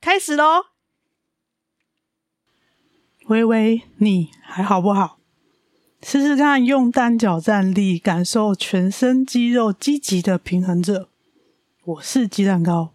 开始喽！微微，你还好不好？试试看用单脚站立，感受全身肌肉积极的平衡着。我是鸡蛋糕。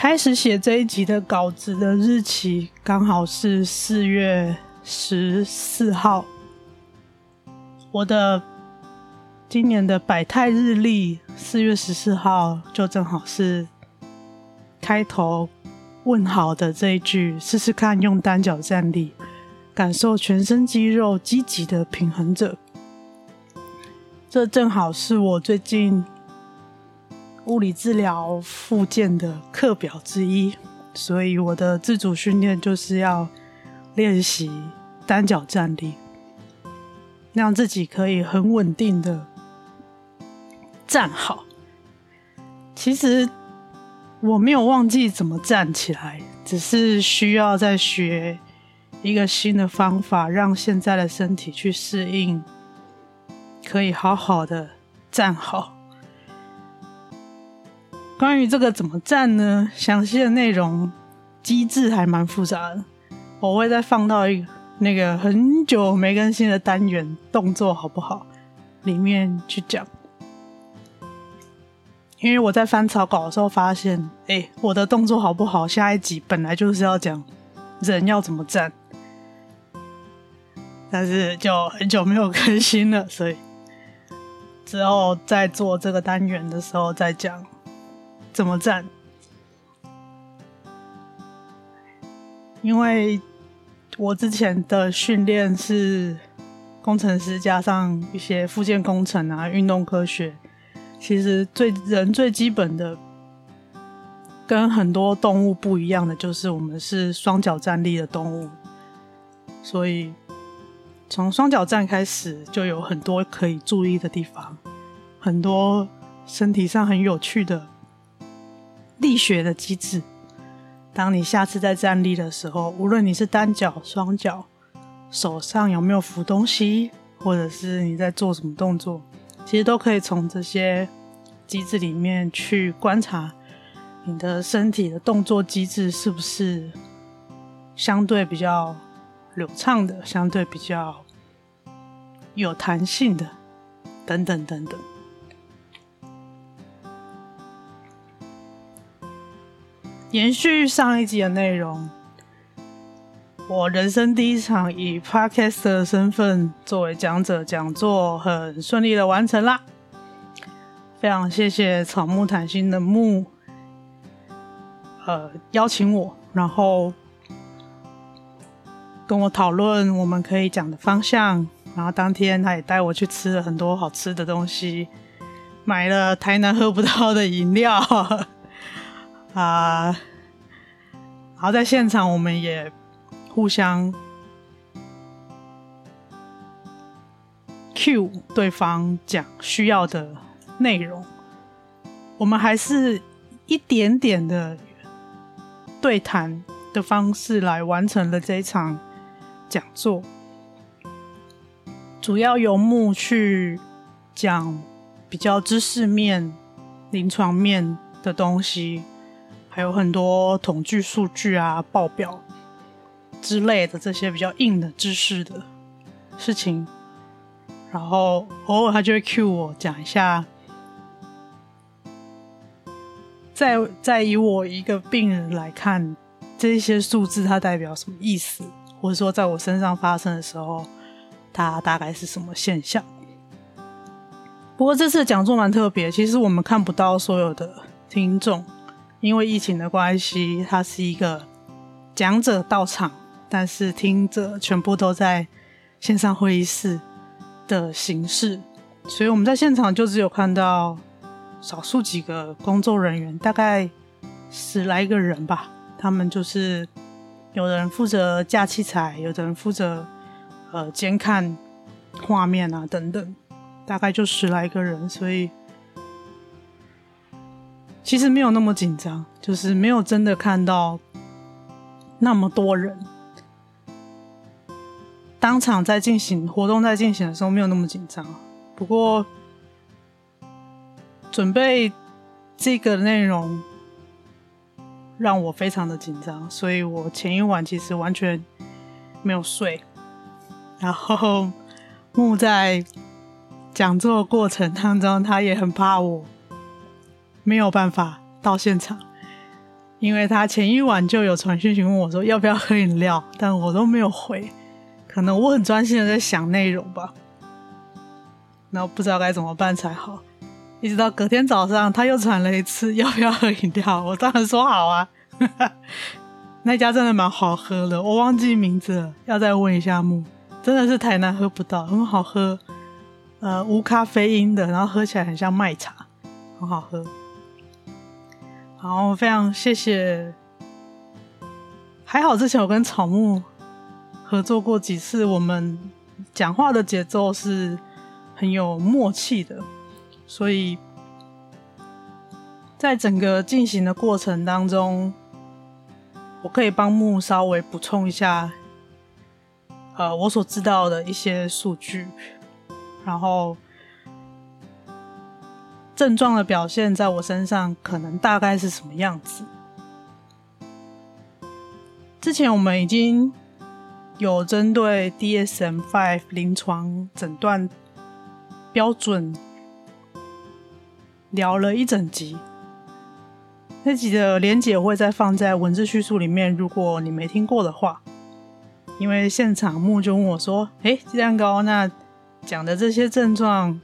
开始写这一集的稿子的日期刚好是四月十四号。我的今年的百态日历四月十四号就正好是开头问好的这一句，试试看用单脚站立，感受全身肌肉积极的平衡着。这正好是我最近。物理治疗复健的课表之一，所以我的自主训练就是要练习单脚站立，让自己可以很稳定的站好。其实我没有忘记怎么站起来，只是需要再学一个新的方法，让现在的身体去适应，可以好好的站好。关于这个怎么站呢？详细的内容机制还蛮复杂的，我会再放到一个那个很久没更新的单元动作好不好？里面去讲。因为我在翻草稿的时候发现，哎，我的动作好不好？下一集本来就是要讲人要怎么站，但是就很久没有更新了，所以之后在做这个单元的时候再讲。怎么站？因为我之前的训练是工程师，加上一些附件工程啊、运动科学，其实最人最基本的，跟很多动物不一样的，就是我们是双脚站立的动物，所以从双脚站开始，就有很多可以注意的地方，很多身体上很有趣的。力学的机制，当你下次在站立的时候，无论你是单脚、双脚，手上有没有扶东西，或者是你在做什么动作，其实都可以从这些机制里面去观察你的身体的动作机制是不是相对比较流畅的，相对比较有弹性的，等等等等。延续上一集的内容，我人生第一场以 Podcast 的身份作为讲者讲座，很顺利的完成啦。非常谢谢草木谈心的木，呃，邀请我，然后跟我讨论我们可以讲的方向。然后当天他也带我去吃了很多好吃的东西，买了台南喝不到的饮料啊。然后在现场我们也互相 cue 对方讲需要的内容，我们还是一点点的对谈的方式来完成了这一场讲座。主要由木去讲比较知识面、临床面的东西，还有很多统计数据啊、报表之类的这些比较硬的知识的事情。然后偶尔他就会 cue 我讲一下，在在以我一个病人来看，这些数字它代表什么意思，或者说在我身上发生的时候。它大概是什么现象？不过这次讲座蛮特别，其实我们看不到所有的听众，因为疫情的关系，它是一个讲者到场，但是听者全部都在线上会议室的形式，所以我们在现场就只有看到少数几个工作人员，大概十来个人吧。他们就是有人负责架器材，有人负责。呃，监看画面啊，等等，大概就十来个人，所以其实没有那么紧张，就是没有真的看到那么多人。当场在进行活动，在进行的时候没有那么紧张。不过准备这个内容让我非常的紧张，所以我前一晚其实完全没有睡。然后木在讲座过程当中，他也很怕我没有办法到现场，因为他前一晚就有传讯息问我说要不要喝饮料，但我都没有回，可能我很专心的在想内容吧，然后不知道该怎么办才好，一直到隔天早上他又传了一次要不要喝饮料，我当然说好啊，那家真的蛮好喝的，我忘记名字了，要再问一下木。真的是台南喝不到，很好喝，呃，无咖啡因的，然后喝起来很像麦茶，很好喝。好，非常谢谢。还好之前我跟草木合作过几次，我们讲话的节奏是很有默契的，所以在整个进行的过程当中，我可以帮木稍微补充一下。呃，我所知道的一些数据，然后症状的表现在我身上可能大概是什么样子？之前我们已经有针对 DSM-5 临床诊断标准聊了一整集，那集的连结会再放在文字叙述里面，如果你没听过的话。因为现场木就问我说：“诶，鸡蛋糕，那讲的这些症状，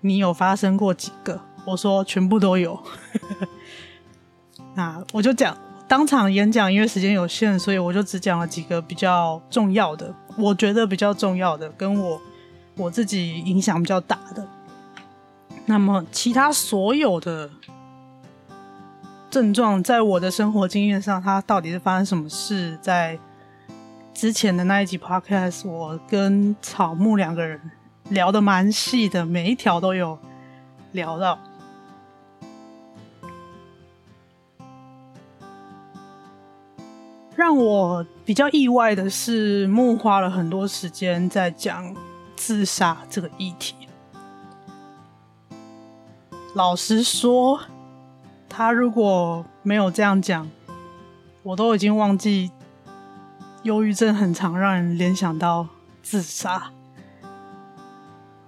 你有发生过几个？”我说：“全部都有。”那我就讲当场演讲，因为时间有限，所以我就只讲了几个比较重要的，我觉得比较重要的，跟我我自己影响比较大的。那么其他所有的症状，在我的生活经验上，它到底是发生什么事？在之前的那一集 podcast，我跟草木两个人聊得蛮细的，每一条都有聊到。让我比较意外的是，木花了很多时间在讲自杀这个议题。老实说，他如果没有这样讲，我都已经忘记。忧郁症很常让人联想到自杀，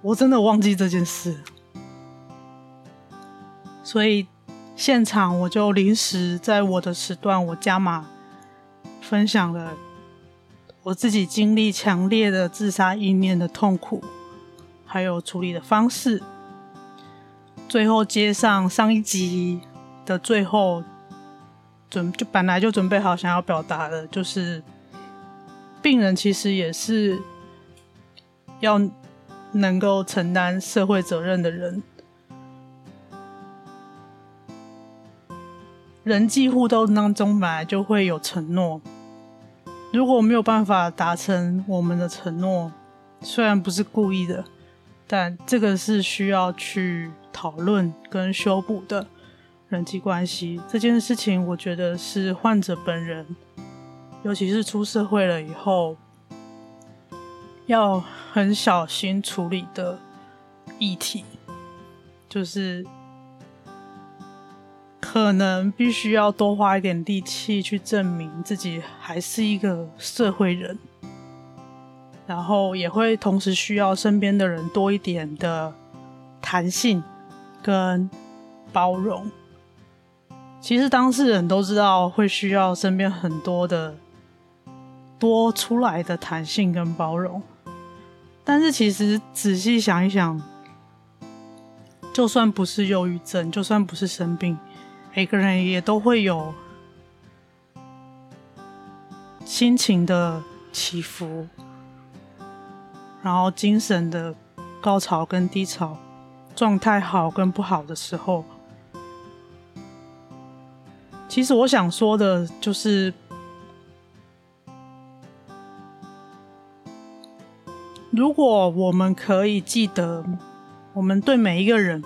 我真的忘记这件事，所以现场我就临时在我的时段，我加码分享了我自己经历强烈的自杀意念的痛苦，还有处理的方式。最后接上上一集的最后，准就本来就准备好想要表达的，就是病人其实也是要能够承担社会责任的人。人际互动当中本来就会有承诺，如果没有办法达成我们的承诺，虽然不是故意的，但这个是需要去。讨论跟修补的人际关系这件事情，我觉得是患者本人，尤其是出社会了以后，要很小心处理的议题，就是可能必须要多花一点力气去证明自己还是一个社会人，然后也会同时需要身边的人多一点的弹性。跟包容，其实当事人都知道会需要身边很多的多出来的弹性跟包容，但是其实仔细想一想，就算不是忧郁症，就算不是生病，每个人也都会有心情的起伏，然后精神的高潮跟低潮。状态好跟不好的时候，其实我想说的就是，如果我们可以记得，我们对每一个人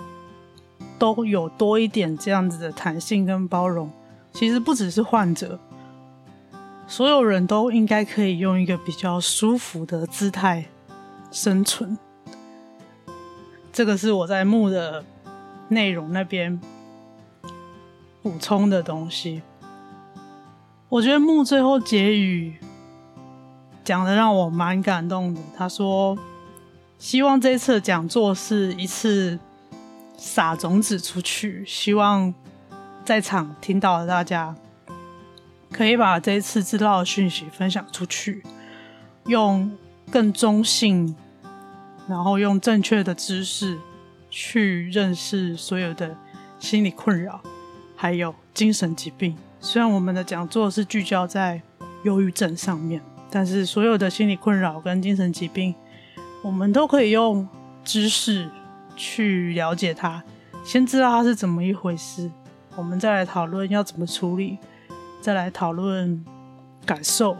都有多一点这样子的弹性跟包容，其实不只是患者，所有人都应该可以用一个比较舒服的姿态生存。这个是我在木的内容那边补充的东西。我觉得木最后结语讲的让我蛮感动的。他说：“希望这次讲座是一次撒种子出去，希望在场听到的大家可以把这一次知道的讯息分享出去，用更中性。”然后用正确的知识去认识所有的心理困扰，还有精神疾病。虽然我们的讲座是聚焦在忧郁症上面，但是所有的心理困扰跟精神疾病，我们都可以用知识去了解它，先知道它是怎么一回事，我们再来讨论要怎么处理，再来讨论感受。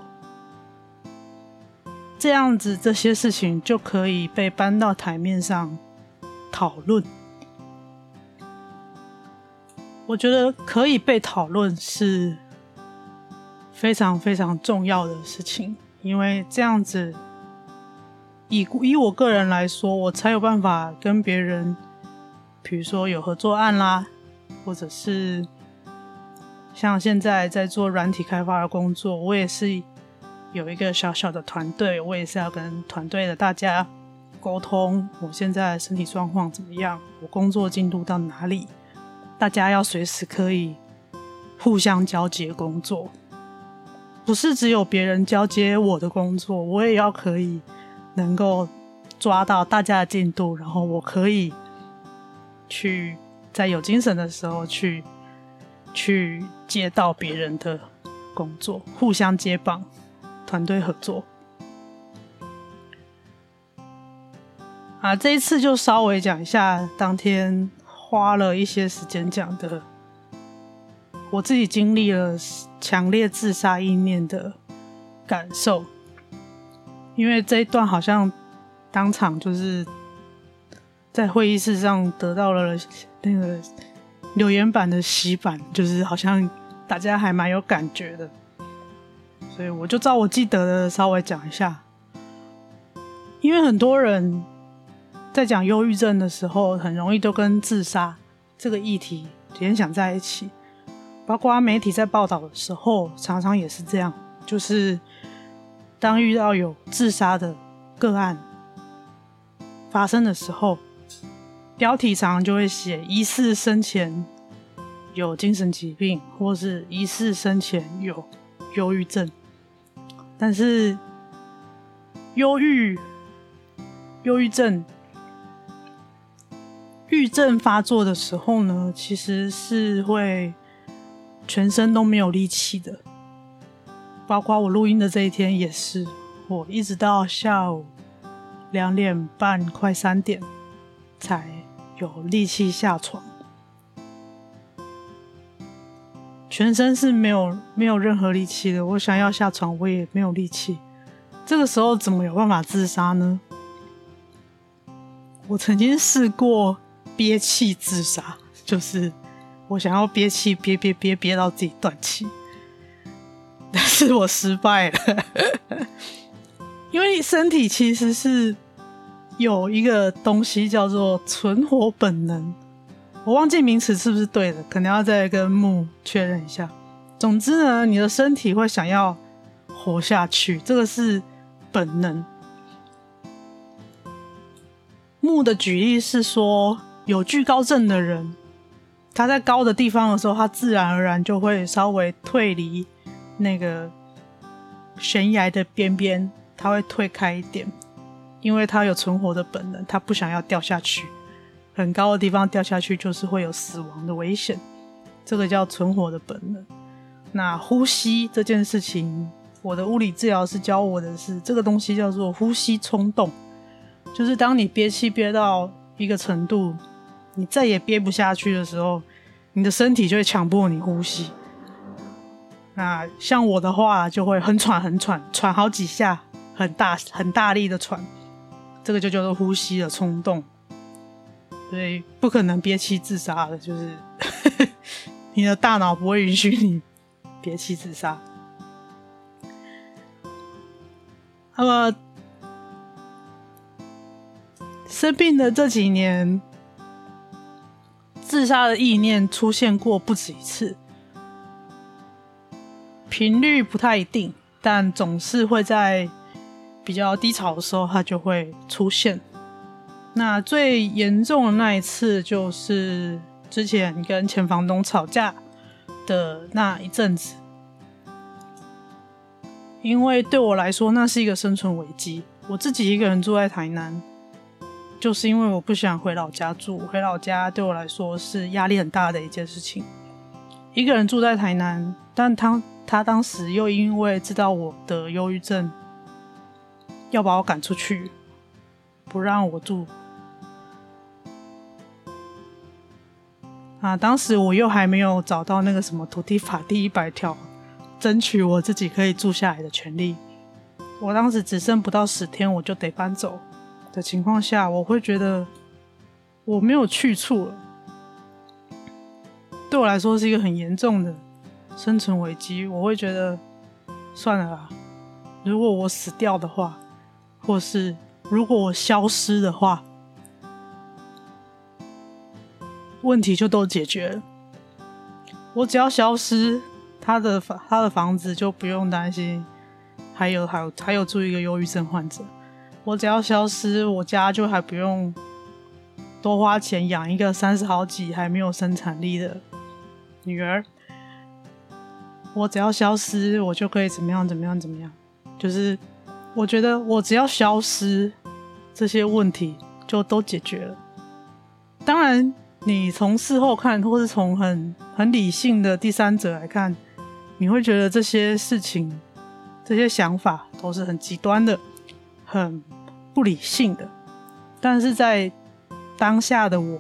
这样子，这些事情就可以被搬到台面上讨论。我觉得可以被讨论是非常非常重要的事情，因为这样子，以以我个人来说，我才有办法跟别人，比如说有合作案啦，或者是像现在在做软体开发的工作，我也是。有一个小小的团队，我也是要跟团队的大家沟通，我现在身体状况怎么样，我工作进度到哪里，大家要随时可以互相交接工作，不是只有别人交接我的工作，我也要可以能够抓到大家的进度，然后我可以去在有精神的时候去去接到别人的工作，互相接棒。团队合作啊，这一次就稍微讲一下当天花了一些时间讲的，我自己经历了强烈自杀意念的感受，因为这一段好像当场就是在会议室上得到了那个留言板的洗版，就是好像大家还蛮有感觉的。所以我就照我记得的稍微讲一下，因为很多人在讲忧郁症的时候，很容易都跟自杀这个议题联想在一起，包括媒体在报道的时候，常常也是这样，就是当遇到有自杀的个案发生的时候，标题常常就会写疑似生前有精神疾病，或是疑似生前有忧郁症。但是忧郁、忧郁症、郁症发作的时候呢，其实是会全身都没有力气的，包括我录音的这一天也是，我一直到下午两点半快三点才有力气下床。全身是没有没有任何力气的，我想要下床，我也没有力气。这个时候怎么有办法自杀呢？我曾经试过憋气自杀，就是我想要憋气憋憋憋憋到自己断气，但是我失败了，因为身体其实是有一个东西叫做存活本能。我忘记名词是不是对的，可能要再跟木确认一下。总之呢，你的身体会想要活下去，这个是本能。木的举例是说，有惧高症的人，他在高的地方的时候，他自然而然就会稍微退离那个悬崖的边边，他会退开一点，因为他有存活的本能，他不想要掉下去。很高的地方掉下去就是会有死亡的危险，这个叫存活的本能。那呼吸这件事情，我的物理治疗师教我的是这个东西叫做呼吸冲动，就是当你憋气憋到一个程度，你再也憋不下去的时候，你的身体就会强迫你呼吸。那像我的话，就会很喘很喘，喘好几下，很大很大力的喘，这个就叫做呼吸的冲动。所以不可能憋气自杀的，就是 你的大脑不会允许你憋气自杀。那么生病的这几年，自杀的意念出现过不止一次，频率不太一定，但总是会在比较低潮的时候，它就会出现。那最严重的那一次，就是之前跟前房东吵架的那一阵子，因为对我来说，那是一个生存危机。我自己一个人住在台南，就是因为我不想回老家住，回老家对我来说是压力很大的一件事情。一个人住在台南，但他他当时又因为知道我的忧郁症，要把我赶出去。不让我住啊！当时我又还没有找到那个什么土地法第一百条，争取我自己可以住下来的权利。我当时只剩不到十天，我就得搬走的情况下，我会觉得我没有去处了。对我来说是一个很严重的生存危机。我会觉得算了啦，如果我死掉的话，或是……如果我消失的话，问题就都解决了。我只要消失，他的房他的房子就不用担心，还有还有还有住一个忧郁症患者。我只要消失，我家就还不用多花钱养一个三十好几还没有生产力的女儿。我只要消失，我就可以怎么样怎么样怎么样，就是。我觉得我只要消失，这些问题就都解决了。当然，你从事后看，或是从很很理性的第三者来看，你会觉得这些事情、这些想法都是很极端的、很不理性的。但是在当下的我，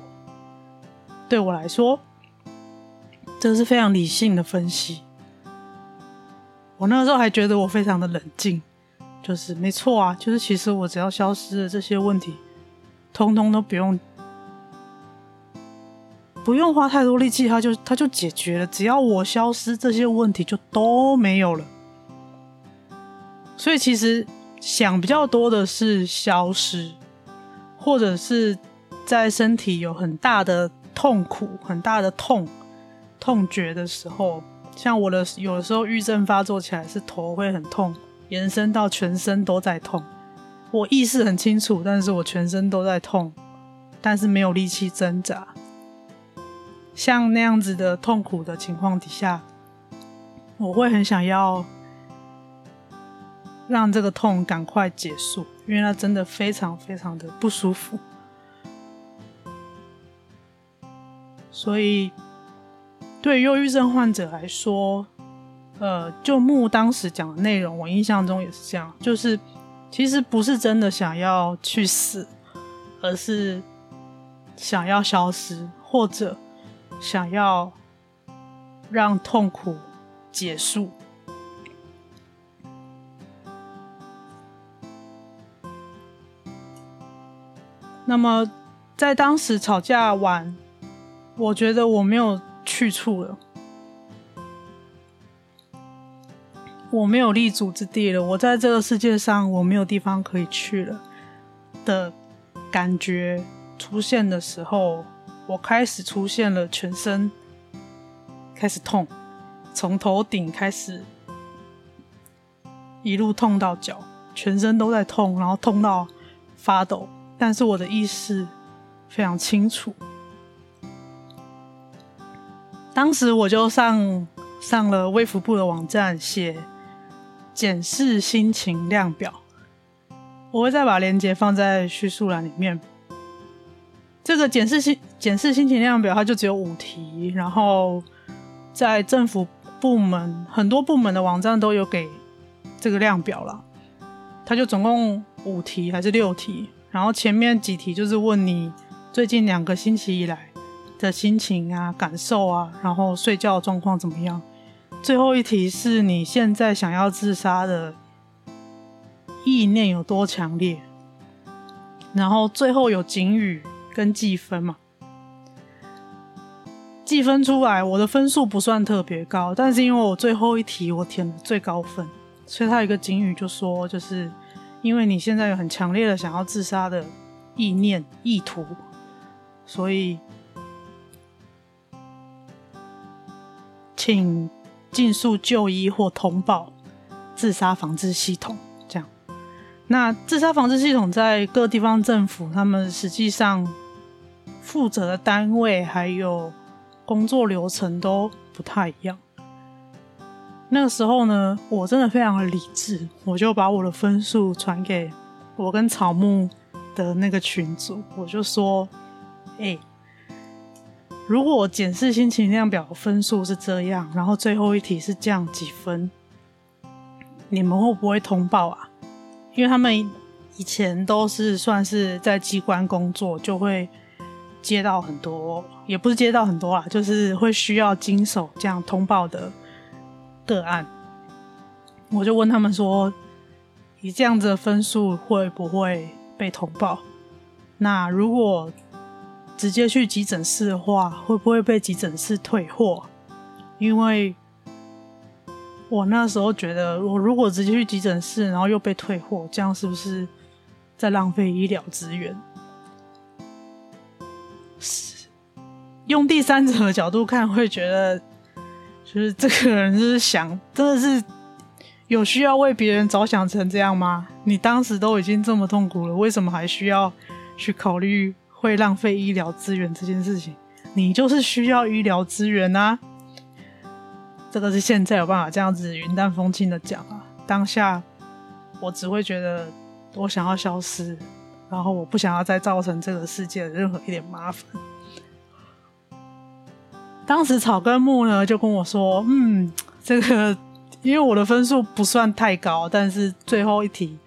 对我来说，这是非常理性的分析。我那个时候还觉得我非常的冷静。就是没错啊，就是其实我只要消失了，这些问题，通通都不用不用花太多力气，它就它就解决了。只要我消失，这些问题就都没有了。所以其实想比较多的是消失，或者是在身体有很大的痛苦、很大的痛痛觉的时候，像我的有的时候郁症发作起来是头会很痛。延伸到全身都在痛，我意识很清楚，但是我全身都在痛，但是没有力气挣扎。像那样子的痛苦的情况底下，我会很想要让这个痛赶快结束，因为它真的非常非常的不舒服。所以，对忧郁症患者来说，呃，就木当时讲的内容，我印象中也是这样，就是其实不是真的想要去死，而是想要消失，或者想要让痛苦结束。那么，在当时吵架完，我觉得我没有去处了，我没有立足之地了。我在这个世界上，我没有地方可以去了的感觉出现的时候，我开始出现了全身开始痛，从头顶开始一路痛到脚，全身都在痛，然后痛到发抖。但是我的意识非常清楚，当时我就上上了卫福部的网站写检视心情量表，我会再把链接放在叙述栏里面。这个检视心检视心情量表，它就只有五题，然后在政府部门很多部门的网站都有给这个量表了，它就总共五题还是六题？然后前面几题就是问你最近两个星期以来的心情啊、感受啊，然后睡觉状况怎么样？最后一题是你现在想要自杀的意念有多强烈？然后最后有警语跟计分嘛？计分出来，我的分数不算特别高，但是因为我最后一题我填了最高分，所以他有一个警语就说就是。因为你现在有很强烈的想要自杀的意念、意图，所以请尽速就医或通报自杀防治系统。这样，那自杀防治系统在各地方政府，他们实际上负责的单位还有工作流程都不太一样。那个时候呢，我真的非常的理智，我就把我的分数传给我跟草木的那个群组，我就说：“哎、如果我检视心情量表分数是这样，然后最后一题是这样几分，你们会不会通报啊？因为他们以前都是算是在机关工作，就会接到很多，也不是接到很多啦，就是会需要经手这样通报的。”个案，我就问他们说：“以这样子的分数会不会被通报？那如果直接去急诊室的话，会不会被急诊室退货？因为我那时候觉得，我如果直接去急诊室，然后又被退货，这样是不是在浪费医疗资源？用第三者的角度看，会觉得。”就是这个人就是想，真的是有需要为别人着想成这样吗？你当时都已经这么痛苦了，为什么还需要去考虑会浪费医疗资源这件事情？你就是需要医疗资源啊！这个是现在有办法这样子云淡风轻的讲啊。当下我只会觉得我想要消失，然后我不想要再造成这个世界的任何一点麻烦。当时草根木呢就跟我说：“嗯，这个因为我的分数不算太高，但是最后一题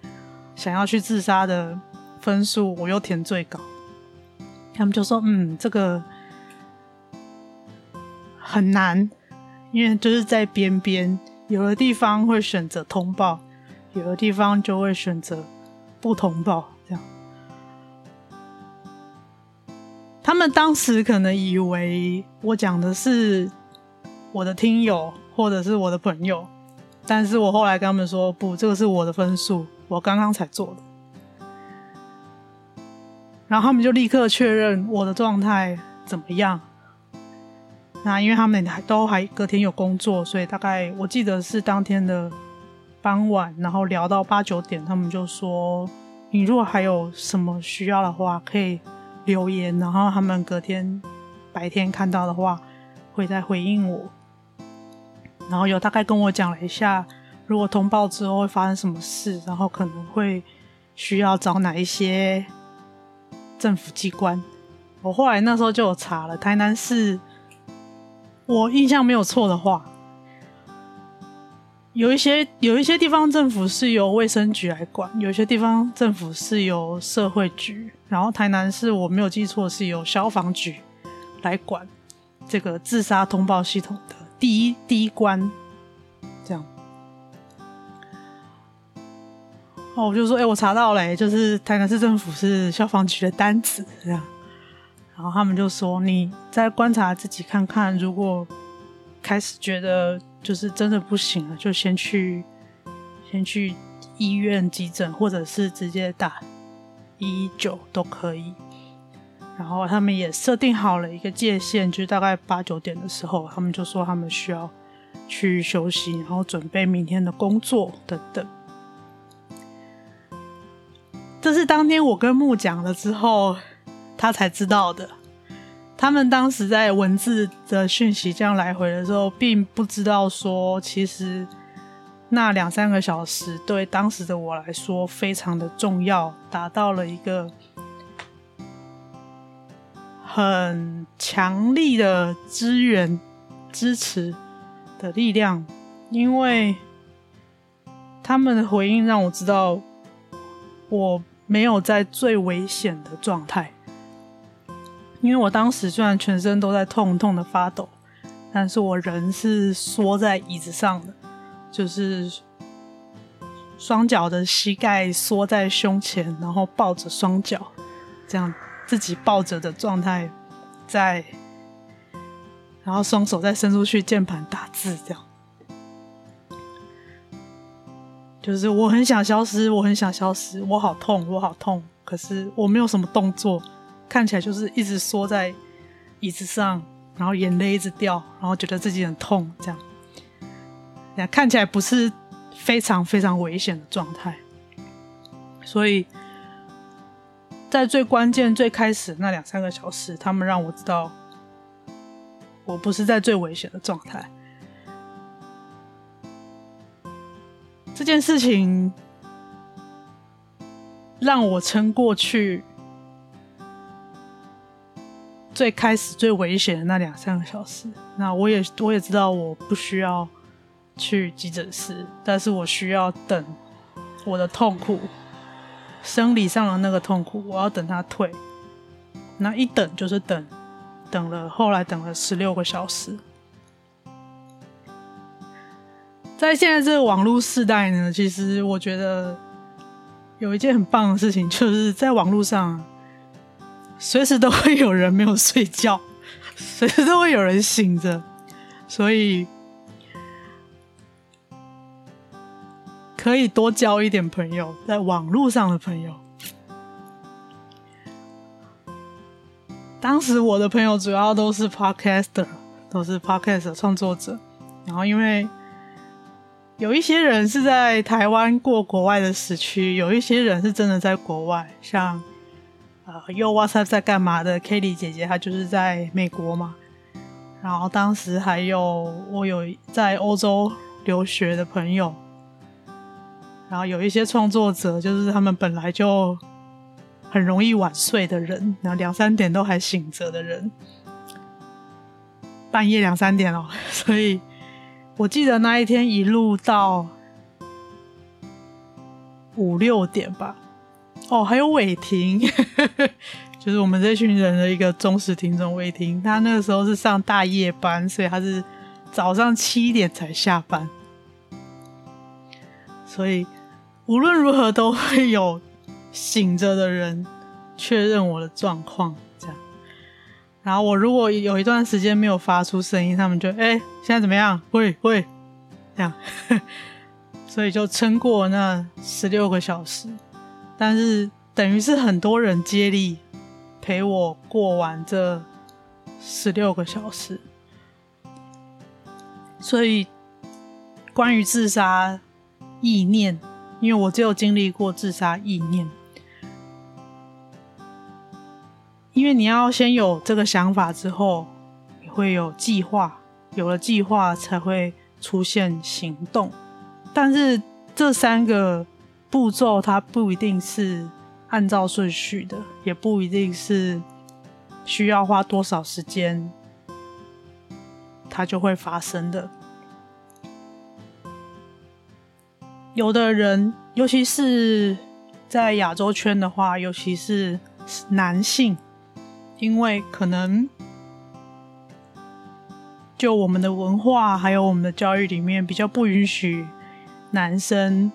想要去自杀的分数我又填最高。他们就说：嗯，这个很难，因为就是在边边，有的地方会选择通报，有的地方就会选择不通报。”这样他们当时可能以为我讲的是我的听友或者是我的朋友，但是我后来跟他们说，不，这个是我的分数，我刚刚才做的。然后他们就立刻确认我的状态怎么样。那因为他们都还隔天有工作，所以大概我记得是当天的傍晚，然后聊到八九点，他们就说，你如果还有什么需要的话，可以。留言，然后他们隔天白天看到的话，会再回应我。然后有大概跟我讲了一下如果通报之后会发生什么事，然后可能会需要找哪一些政府机关。我后来那时候就有查了，台南市，我印象没有错的话，有一些有一些地方政府是由卫生局来管，有些地方政府是由社会局，然后台南市我没有记错是由消防局来管这个自杀通报系统的第一第一关，哦，我就说，哎、我查到了、就是台南市政府是消防局的单子，这样。然后他们就说：“你再观察自己看看，如果开始觉得就是真的不行了，就先去先去医院急诊，或者是直接打一一九都可以。”然后他们也设定好了一个界限，就是大概八九点的时候，他们就说他们需要去休息，然后准备明天的工作等等。这是当天我跟木讲了之后。他才知道的。他们当时在文字的讯息这样来回的时候，并不知道说，其实那两三个小时对当时的我来说非常的重要，达到了一个很强力的支援、支持的力量。因为他们的回应让我知道，我没有在最危险的状态。因为我当时虽然全身都在痛痛的发抖，但是我人是缩在椅子上的，就是双脚的膝盖缩在胸前，然后抱着双脚，这样自己抱着的状态，在，然后双手再伸出去键盘打字，这样，就是我很想消失，我很想消失，我好痛，我好痛，可是我没有什么动作。看起来就是一直缩在椅子上，然后眼泪一直掉，然后觉得自己很痛，这样，看起来不是非常非常危险的状态。所以在最关键、最开始那两三个小时，他们让我知道我不是在最危险的状态。这件事情让我撑过去。最开始最危险的那两三个小时，那我也我也知道我不需要去急诊室，但是我需要等我的痛苦，生理上的那个痛苦，我要等它退。那一等就是等，等了后来等了十六个小时。在现在这个网络时代呢，其实我觉得有一件很棒的事情，就是在网络上。随时都会有人没有睡觉，随时都会有人醒着，所以可以多交一点朋友，在网络上的朋友。当时我的朋友主要都是 podcaster，都是 podcast 的创作者，然后因为有一些人是在台湾过国外的时区，有一些人是真的在国外，像。呃，又 WhatsApp 在干嘛的？Kelly 姐姐她就是在美国嘛。然后当时还有我有在欧洲留学的朋友，然后有一些创作者，就是他们本来就很容易晚睡的人，然后两三点都还醒着的人，半夜两三点哦。所以我记得那一天一路到五六点吧。哦，还有伟霆，就是我们这群人的一个忠实听众。伟霆他那个时候是上大夜班，所以他是早上七点才下班。所以无论如何都会有醒着的人确认我的状况，然后我如果有一段时间没有发出声音，他们就哎、现在怎么样？会会这样。所以就撑过那十六个小时。但是等于是很多人接力陪我过完这十六个小时，所以关于自杀意念，因为我只有经历过自杀意念，因为你要先有这个想法之后，你会有计划，有了计划才会出现行动，但是这三个步骤它不一定是按照顺序的，也不一定是需要花多少时间，它就会发生的。有的人，尤其是在亚洲圈的话，尤其是男性，因为可能就我们的文化还有我们的教育里面，比较不允许男生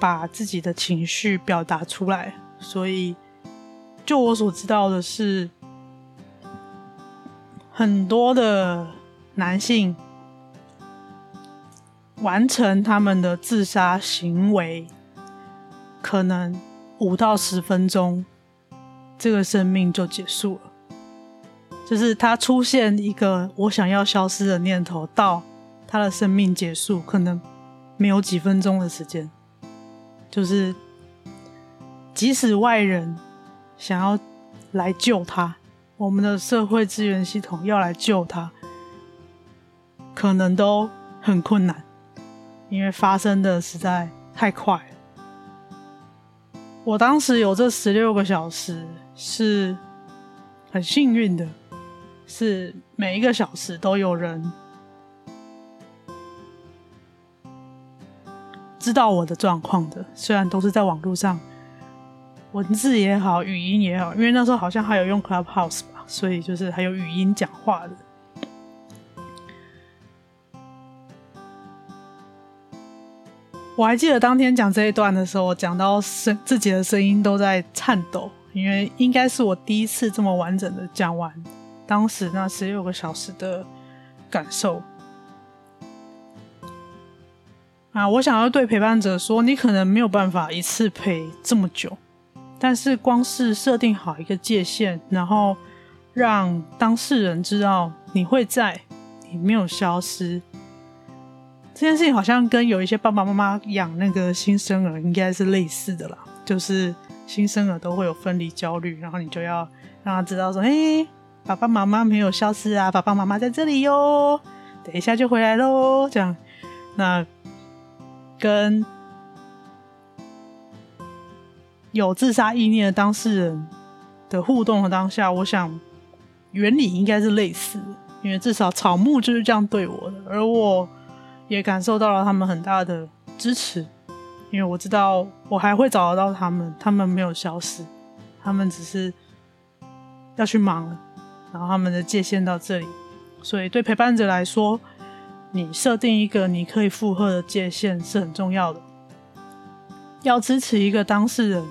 把自己的情绪表达出来，所以就我所知道的是，很多的男性。完成他们的自杀行为，可能五到十分钟，这个生命就结束了。就是他出现一个我想要消失的念头，到他的生命结束，可能没有几分钟的时间。就是即使外人想要来救他，我们的社会资源系统要来救他，可能都很困难。因为发生的实在太快了，我当时有这十六个小时是很幸运的，是每一个小时都有人知道我的状况的，虽然都是在网络上，文字也好，语音也好，因为那时候好像还有用 Clubhouse 吧，所以就是还有语音讲话的。我还记得当天讲这一段的时候，我讲到声自己的声音都在颤抖，因为应该是我第一次这么完整的讲完当时那十六个小时的感受。啊，我想要对陪伴者说，你可能没有办法一次陪这么久，但是光是设定好一个界限，然后让当事人知道你会在，你没有消失。这件事情好像跟有一些爸爸妈妈养那个新生儿应该是类似的啦，就是新生儿都会有分离焦虑，然后你就要让他知道说，哎，爸爸妈妈没有消失啊，爸爸妈妈在这里哟，等一下就回来喽。这样，那跟有自杀意念的当事人的互动的当下，我想原理应该是类似的，因为至少草木就是这样对我的，而我。也感受到了他们很大的支持，因为我知道我还会找得到他们，他们没有消失，他们只是要去忙了，然后他们的界限到这里，所以对陪伴者来说，你设定一个你可以负荷的界限是很重要的。要支持一个当事人，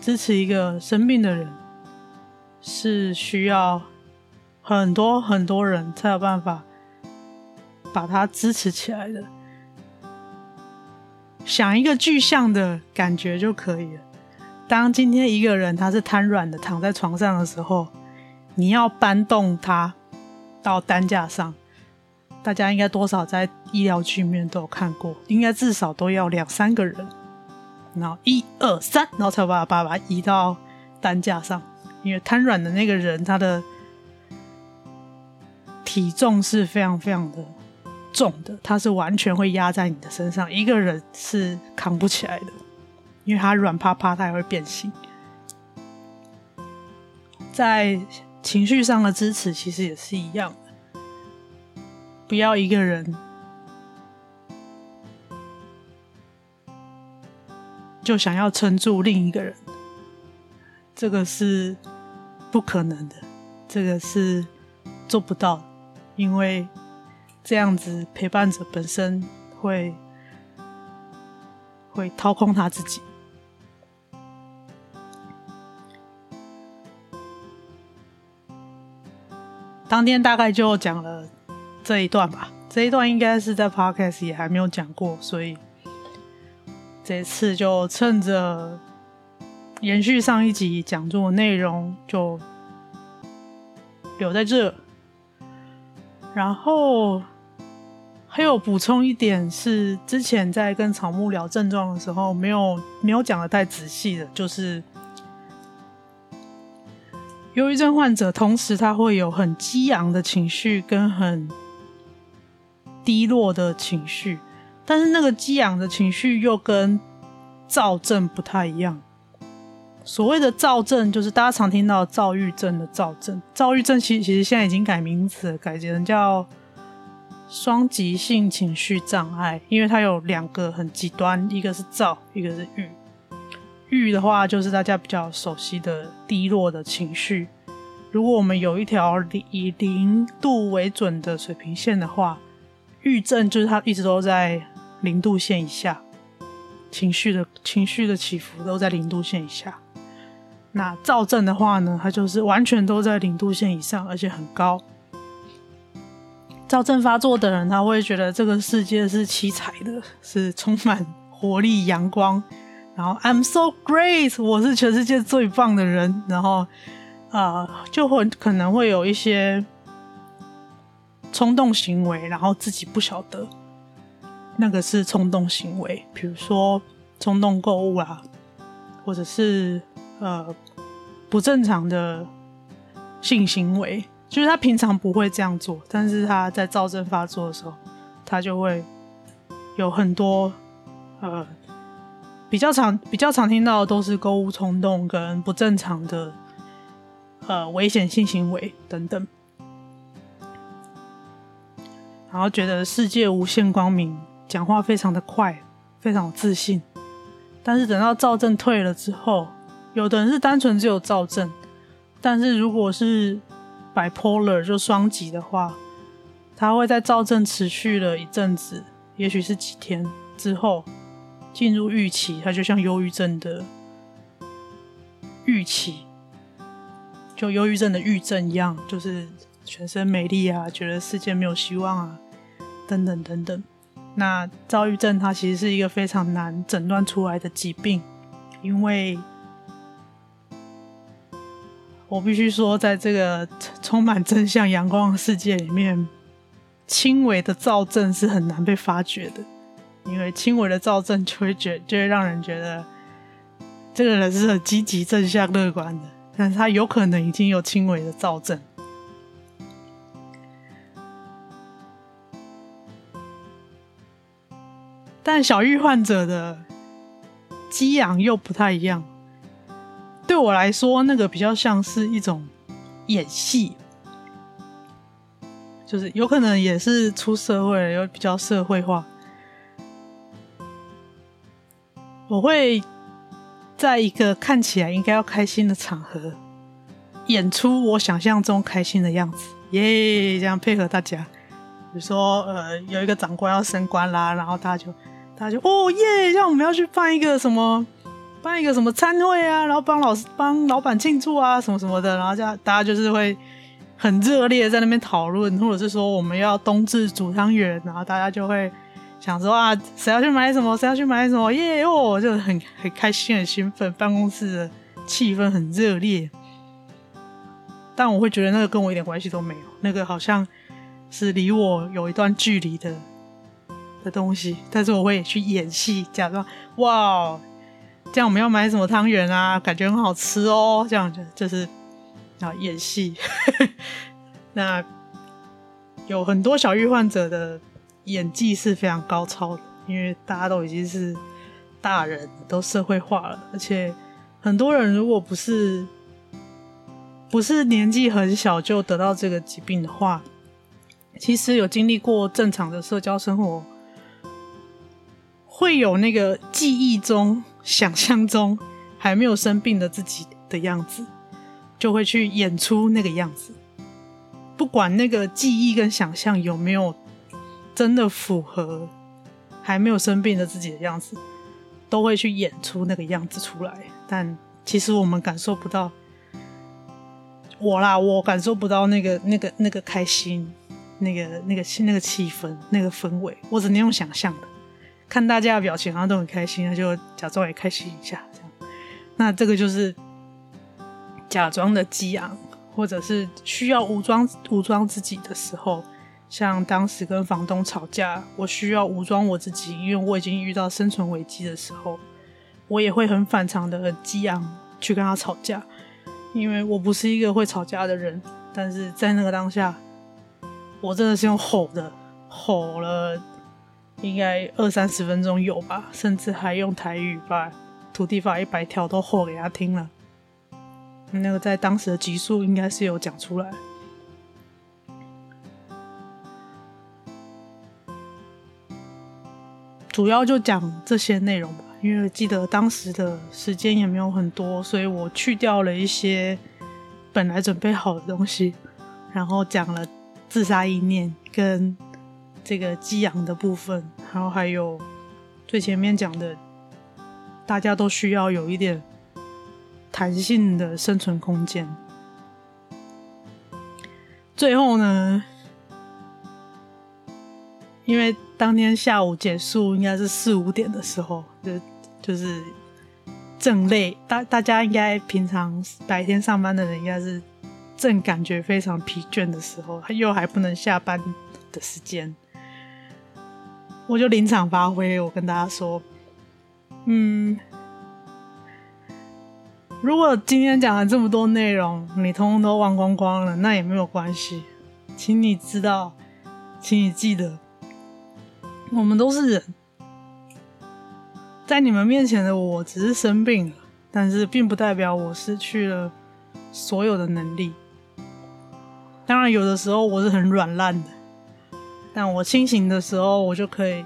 支持一个生病的人，是需要很多很多人才有办法。把它支持起来的，想一个具象的感觉就可以了。当今天一个人他是瘫软的躺在床上的时候，你要搬动他到担架上，大家应该多少在医疗剧面都有看过，应该至少都要两三个人，然后一二三，然后才把把把移到担架上，因为瘫软的那个人他的体重是非常非常的。重的，他是完全会压在你的身上，一个人是扛不起来的，因为他软趴趴，他也会变形。在情绪上的支持其实也是一样的，不要一个人就想要撑住另一个人，这个是不可能的，这个是做不到，因为。这样子，陪伴者本身会会掏空他自己。当天大概就讲了这一段吧，这一段应该是在 Podcast 也还没有讲过，所以这次就趁着延续上一集讲座内容，就留在这。然后还有补充一点是，之前在跟草木聊症状的时候，没有没有讲的太仔细的，就是忧郁症患者同时他会有很激昂的情绪跟很低落的情绪，但是那个激昂的情绪又跟躁症不太一样。所谓的躁症，就是大家常听到躁郁症的躁症。躁郁症其实其实现在已经改名词，改成叫双极性情绪障碍，因为它有两个很极端，一个是躁，一个是郁。郁的话，就是大家比较熟悉的低落的情绪。如果我们有一条以零度为准的水平线的话，郁症就是它一直都在零度线以下，情绪的情绪的起伏都在零度线以下。那躁症的话呢，它就是完全都在零度线以上，而且很高。躁症发作的人，他会觉得这个世界是七彩的，是充满活力、阳光。然后 I'm so great，我是全世界最棒的人。然后啊、呃，就会可能会有一些冲动行为，然后自己不晓得那个是冲动行为，比如说冲动购物啊，或者是。呃，不正常的性行为，就是他平常不会这样做，但是他在躁症发作的时候，他就会有很多呃比较常比较常听到的都是购物冲动跟不正常的呃危险性行为等等，然后觉得世界无限光明，讲话非常的快，非常有自信，但是等到躁症退了之后。有的人是单纯只有躁症，但是如果是 bipolar 就双极的话，他会在躁症持续了一阵子，也许是几天之后进入郁期，它就像忧郁症的郁期，就忧郁症的郁症一样，就是全身美丽啊，觉得世界没有希望啊，等等等等。那躁郁症它其实是一个非常难诊断出来的疾病，因为。我必须说，在这个充满正向阳光的世界里面，轻微的躁症是很难被发觉的，因为轻微的躁症就会觉就会让人觉得这个人是很积极、正向、乐观的，但是他有可能已经有轻微的躁症。但小玉患者的激昂又不太一样。对我来说，那个比较像是一种演戏，就是有可能也是出社会了，又比较社会化。我会在一个看起来应该要开心的场合，演出我想象中开心的样子，耶、这样配合大家。比如说，呃，有一个长官要升官啦，然后大家就，大家就，哦耶！像我们要去办一个什么。办一个什么餐会啊，然后帮老师帮老板庆祝啊，什么什么的，然后这样大家就是会很热烈在那边讨论，或者是说我们要冬至煮汤圆，然后大家就会想说啊，谁要去买什么，谁要去买什么，耶哦，就很很开心很兴奋，办公室的气氛很热烈。但我会觉得那个跟我一点关系都没有，那个好像是离我有一段距离的的东西，但是我会去演戏，假装哇。这样我们要买什么汤圆啊？感觉很好吃哦。这样就就是啊演戏。那有很多小玉患者的演技是非常高超的，因为大家都已经是大人，都社会化了，而且很多人如果不是不是年纪很小就得到这个疾病的话，其实有经历过正常的社交生活，会有那个记忆中。想象中还没有生病的自己的样子，就会去演出那个样子。不管那个记忆跟想象有没有真的符合还没有生病的自己的样子，都会去演出那个样子出来。但其实我们感受不到，我啦，我感受不到那个、那个、那个开心，那个、那个气、那个气氛、那个氛围，我只能用想象的。看大家的表情好像都很开心，那就假装也开心一下，这样。那这个就是假装的激昂，或者是需要武装武装自己的时候，像当时跟房东吵架，我需要武装我自己，因为我已经遇到生存危机的时候，我也会很反常的很激昂去跟他吵架，因为我不是一个会吵架的人，但是在那个当下，我真的是用吼的吼了。应该二三十分钟有吧，甚至还用台语把土地法一百条都吼给他听了。那个在当时的集数应该是有讲出来，主要就讲这些内容吧。因为记得当时的时间也没有很多，所以我去掉了一些本来准备好的东西，然后讲了自杀意念跟这个激昂的部分，然后还有最前面讲的，大家都需要有一点弹性的生存空间。最后呢，因为当天下午结束应该是四五点的时候，就就是正累，大大家应该平常白天上班的人应该是正感觉非常疲倦的时候，又还不能下班的时间，我就临场发挥，我跟大家说，嗯，如果今天讲了这么多内容，你通通都忘光光了，那也没有关系，请你知道，请你记得。我们都是人，在你们面前的我只是生病了，但是并不代表我失去了所有的能力。当然，有的时候我是很软烂的，但我清醒的时候，我就可以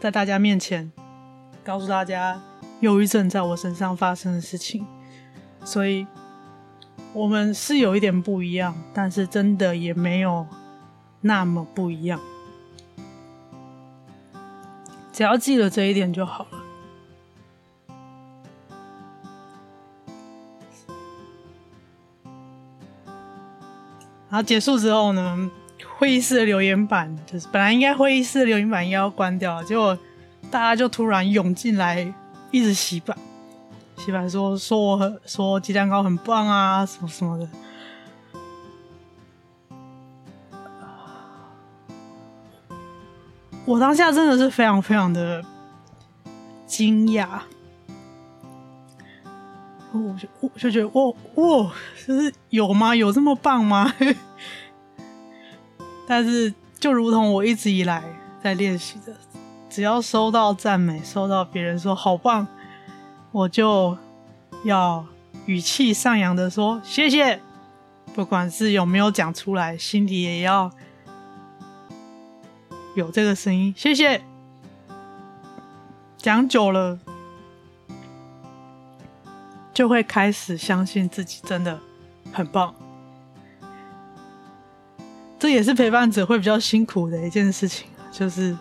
在大家面前告诉大家忧郁症在我身上发生的事情。所以，我们是有一点不一样，但是真的也没有那么不一样。只要记得这一点就好了。然后结束之后呢，会议室的留言板就是本来应该会议室的留言板应该要关掉，结果大家就突然涌进来，一直洗板，洗板说说我很说鸡蛋糕很棒啊，什么什么的。我当下真的是非常非常的惊讶，我就我就觉得，哇哇，就是有吗？有这么棒吗？但是就如同我一直以来在练习的，只要收到赞美，收到别人说好棒，我就要语气上扬的说谢谢，不管是有没有讲出来，心里也要。有这个声音，谢谢。讲久了，就会开始相信自己真的很棒。这也是陪伴者会比较辛苦的一件事情，就是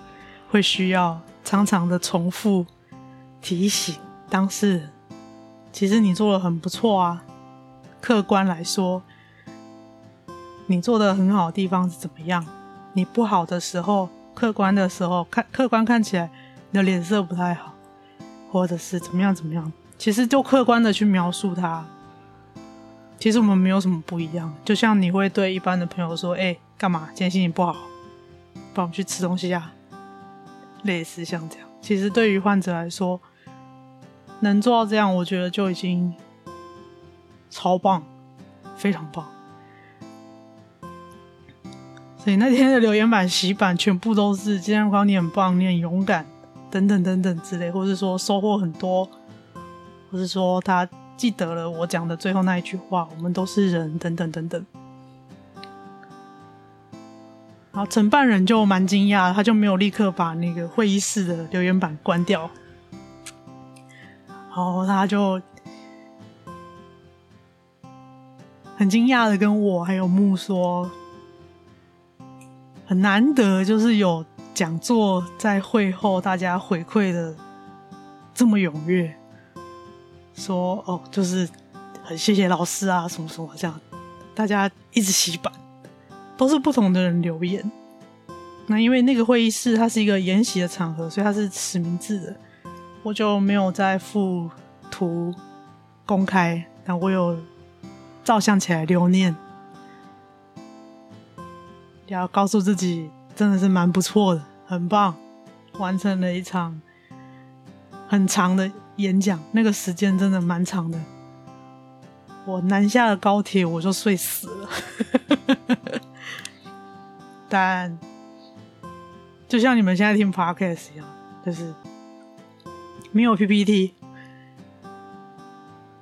会需要常常的重复提醒当事人，其实你做的很不错啊。客观来说，你做的很好的地方是怎么样？你不好的时候。客观的时候看，客观看起来你的脸色不太好，或者是怎么样怎么样，其实就客观的去描述他。其实我们没有什么不一样，就像你会对一般的朋友说：“哎，干嘛？今天心情不好，帮我们去吃东西啊。”类似像这样。其实对于患者来说，能做到这样，我觉得就已经超棒，非常棒。所以那天的留言板洗版全部都是“金亮光，你很棒，你很勇敢”等等等等之类，或是说收获很多，或是说他记得了我讲的最后那一句话：“我们都是人”等等等等。然后承办人就蛮惊讶，他就没有立刻把那个会议室的留言板关掉，然后他就很惊讶的跟我还有木说。很难得，就是有讲座在会后大家回馈的这么踊跃，说哦，就是很谢谢老师啊，什么什么这样，大家一直洗版，都是不同的人留言。那因为那个会议室它是一个研习的场合，所以它是实名制的，我就没有再附图公开，但我有照相起来留念。要告诉自己，真的是蛮不错的，很棒，完成了一场很长的演讲，那个时间真的蛮长的。我南下了高铁，我就睡死了。但就像你们现在听 Podcast 一样，就是没有 PPT。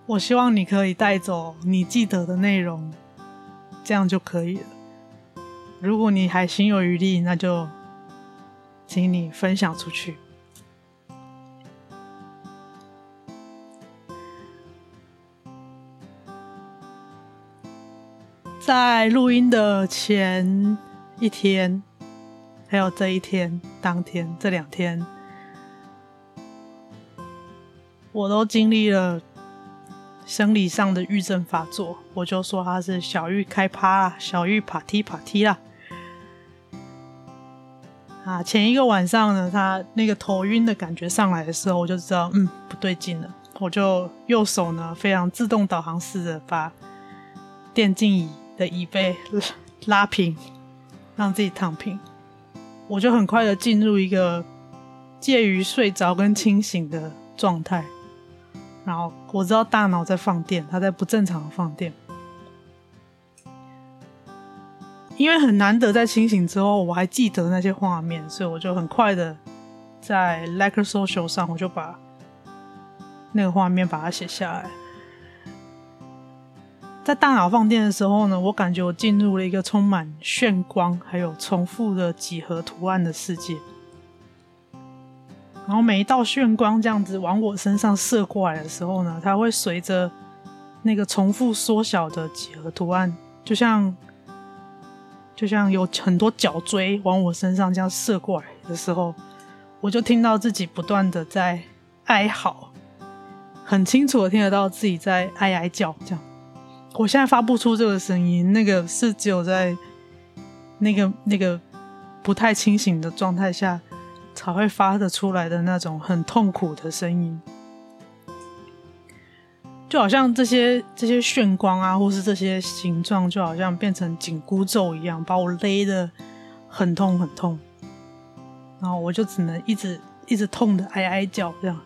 我希望你可以带走你记得的内容，这样就可以了。如果你还心有余力，那就请你分享出去。在录音的前一天，还有这一天、当天这两天，我都经历了。生理上的郁症发作，我就说他是小郁开趴啦，小郁爬梯爬梯啦。啊，前一个晚上呢，他那个头晕的感觉上来的时候，我就知道，嗯，不对劲了。我就右手呢，非常自动导航式的把电竞椅的椅背拉平，让自己躺平。我就很快的进入一个介于睡着跟清醒的状态。然后我知道大脑在放电，它在不正常的放电，因为很难得在清醒之后我还记得那些画面，所以我就很快的在 Lecture Social 上，我就把那个画面把它写下来。在大脑放电的时候呢，我感觉我进入了一个充满眩光还有重复的几何图案的世界。然后每一道眩光这样子往我身上射过来的时候呢，它会随着那个重复缩小的几何图案，就像就像有很多角锥往我身上这样射过来的时候，我就听到自己不断的在哀嚎，很清楚的听得到自己在哀哀叫。这样，我现在发不出这个声音，那个是只有在那个那个不太清醒的状态下。才会发得出来的那种很痛苦的声音，就好像这些这些炫光啊，或是这些形状，就好像变成紧箍咒一样，把我勒的很痛很痛，然后我就只能一直一直痛的哀哀叫，这样。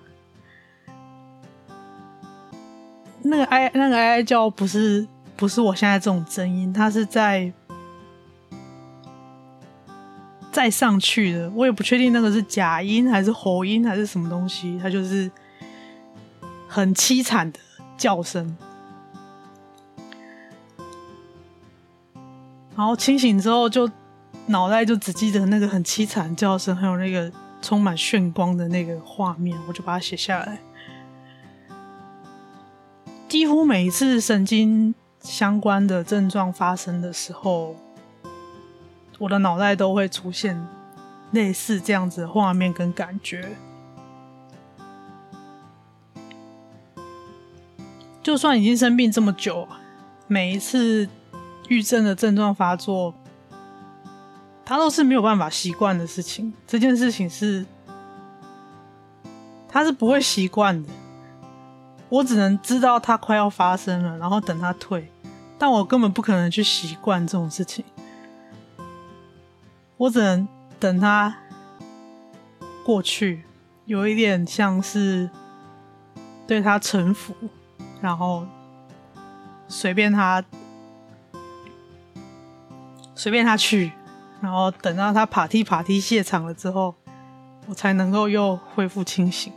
那个哀那个哀哀叫不是不是我现在这种声音，它是在。再上去的，我也不确定那个是假音还是喉音还是什么东西，它就是很凄惨的叫声。然后清醒之后，就脑袋就只记得那个很凄惨的叫声，还有那个充满眩光的那个画面，我就把它写下来。几乎每一次神经相关的症状发生的时候。我的脑袋都会出现类似这样子的画面跟感觉，就算已经生病这么久，每一次郁症的症状发作，他都是没有办法习惯的事情。这件事情是，他是不会习惯的。我只能知道它快要发生了，然后等它退，但我根本不可能去习惯这种事情。我只能等它过去，有一点像是对它臣服，然后随便他，随便他去，然后等到他爬梯爬梯卸场了之后，我才能够又恢复清醒。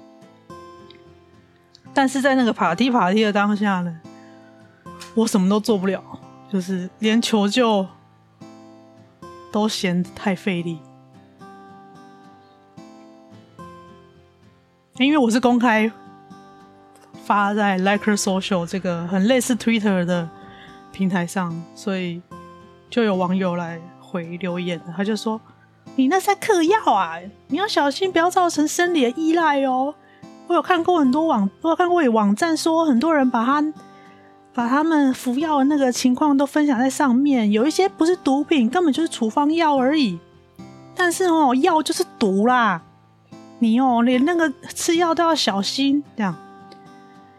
但是在那个爬梯爬梯的当下呢，我什么都做不了，就是连求救。都嫌太费力，因为我是公开发在 Lecture Social 这个很类似 Twitter 的平台上，所以就有网友来回留言，他就说：“你那是在嗑药啊，你要小心，不要造成生理的依赖哦。”我有看过很多网，我有看过有网站说很多人把他。把他们服药的那个情况都分享在上面，有一些不是毒品，根本就是处方药而已。但是哦，药就是毒啦，你哦连那个吃药都要小心。这样，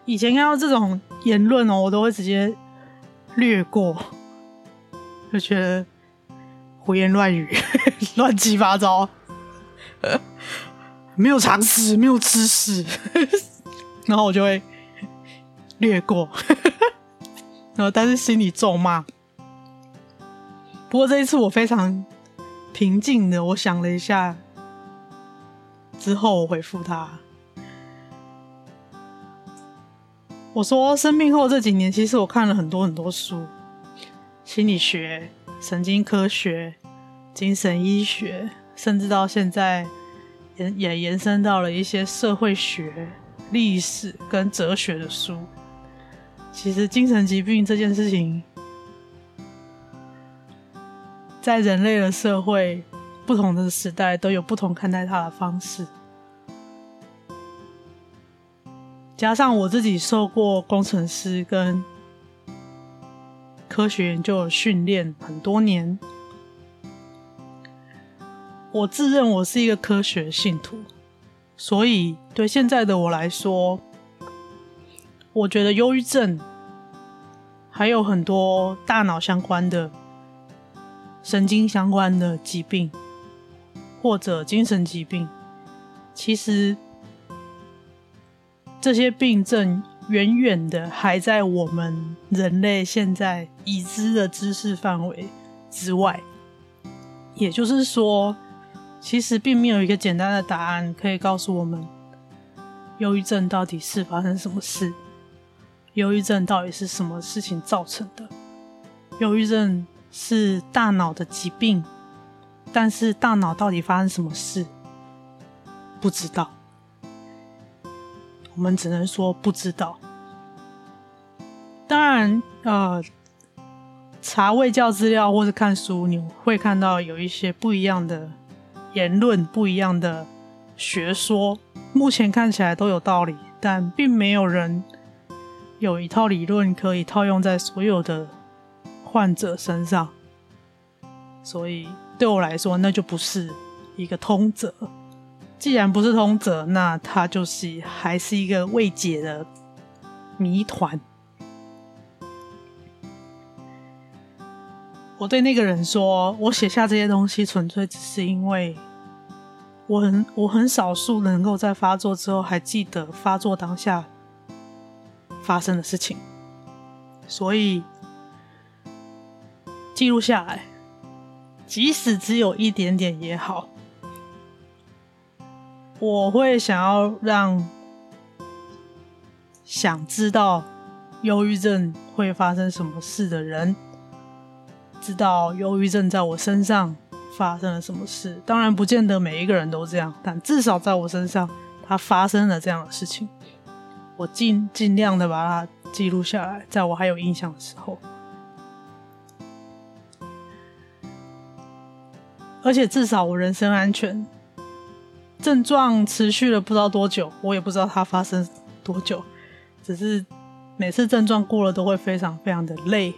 以前看到这种言论哦，我都会直接略过，就觉得胡言乱语，乱七八糟，没有常识，没有知识，然后我就会略过。然后，但是心里咒骂。不过这一次我非常平静的，我想了一下，之后，我回复他，我说生病后这几年，其实我看了很多很多书，心理学、神经科学、精神医学，甚至到现在也也延伸到了一些社会学、历史跟哲学的书。其实精神疾病这件事情，在人类的社会，不同的时代都有不同看待它的方式。加上我自己受过工程师跟科学研究训练很多年，我自认我是一个科学信徒，所以对现在的我来说。我觉得忧郁症还有很多大脑相关的、神经相关的疾病，或者精神疾病，其实这些病症远远的还在我们人类现在已知的知识范围之外。也就是说，其实并没有一个简单的答案可以告诉我们，忧郁症到底是发生什么事。忧郁症到底是什么事情造成的？忧郁症是大脑的疾病，但是大脑到底发生什么事？不知道。我们只能说不知道。当然，呃，查卫教资料或者看书，你会看到有一些不一样的言论、不一样的学说，目前看起来都有道理，但并没有人。有一套理论可以套用在所有的患者身上，所以对我来说，那就不是一个通则。既然不是通则，那它就是还是一个未解的谜团。我对那个人说，我写下这些东西，纯粹只是因为我很我很少数能够在发作之后还记得发作当下。发生的事情，所以记录下来，即使只有一点点也好。我会想要让想知道忧郁症会发生什么事的人，知道忧郁症在我身上发生了什么事。当然，不见得每一个人都这样，但至少在我身上，它发生了这样的事情。我尽尽量的把它记录下来，在我还有印象的时候，而且至少我人身安全。症状持续了不知道多久，我也不知道它发生多久，只是每次症状过了都会非常非常的累，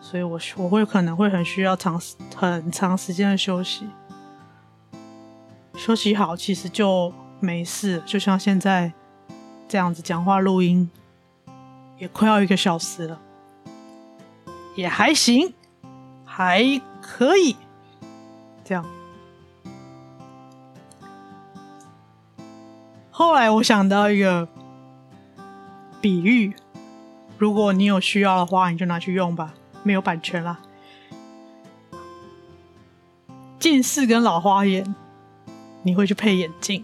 所以我我会可能会很需要长很长时间的休息，休息好其实就。没事，就像现在这样子讲话录音，也快要一个小时了，也还行，还可以。这样，后来我想到一个比喻，如果你有需要的话，你就拿去用吧，没有版权啦。近视跟老花眼，你会去配眼镜。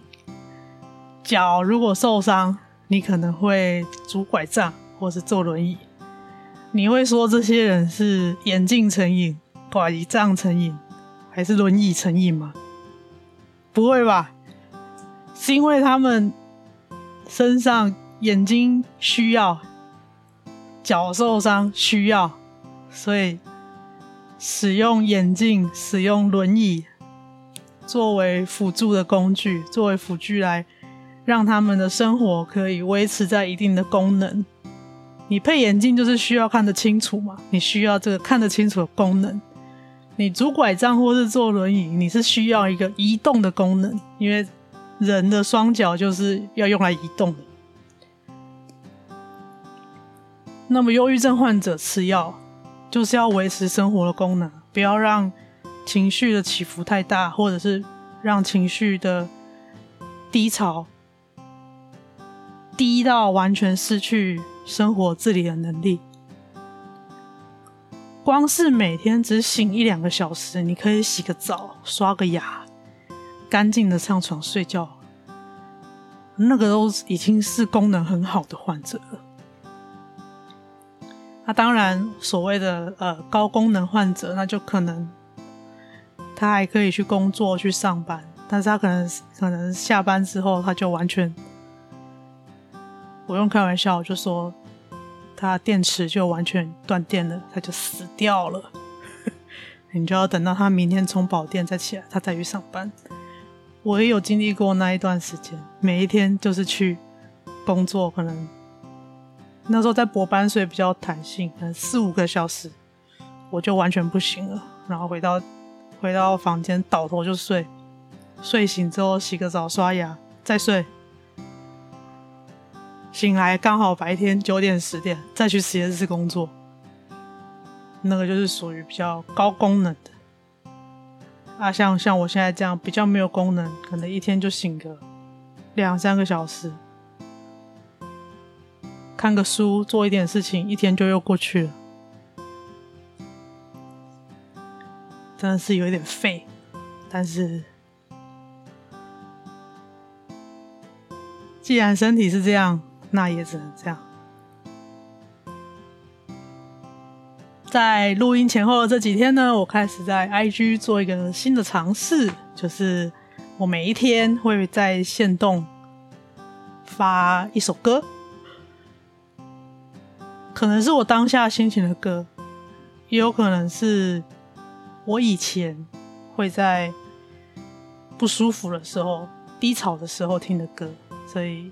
脚如果受伤，你可能会拄拐杖或是坐轮椅。你会说这些人是眼镜成瘾、拐杖成瘾，还是轮椅成瘾吗？不会吧？是因为他们身上眼睛需要，脚受伤需要，所以使用眼镜、使用轮椅作为辅助的工具，作为辅具来。让他们的生活可以维持在一定的功能。你配眼镜就是需要看得清楚嘛？你需要这个看得清楚的功能。你拄拐杖或是坐轮椅，你是需要一个移动的功能，因为人的双脚就是要用来移动的。那么，忧郁症患者吃药就是要维持生活的功能，不要让情绪的起伏太大，或者是让情绪的低潮。低到完全失去生活自理的能力，光是每天只醒一两个小时，你可以洗个澡、刷个牙，干净的上床睡觉，那个都已经是功能很好的患者了。那当然，所谓的呃高功能患者，那就可能他还可以去工作去上班，但是他可能可能下班之后他就完全，不用开玩笑，就说他电池就完全断电了，他就死掉了。你就要等到他明天充饱电再起来，他再去上班。我也有经历过那一段时间，每一天就是去工作，可能那时候在博班，所以比较弹性，可能四五个小时，我就完全不行了。然后回到回到房间倒头就睡，睡醒之后洗个澡刷牙再睡，醒来刚好白天九点十点再去实验室工作。那个就是属于比较高功能的啊，像像我现在这样比较没有功能，可能一天就醒个两三个小时，看个书，做一点事情，一天就又过去了，真的是有点废，但是既然身体是这样，那也只能这样。在录音前后的这几天呢，我开始在 IG 做一个新的尝试，就是我每一天会在限动发一首歌，可能是我当下心情的歌，也有可能是我以前会在不舒服的时候、低潮的时候听的歌，所以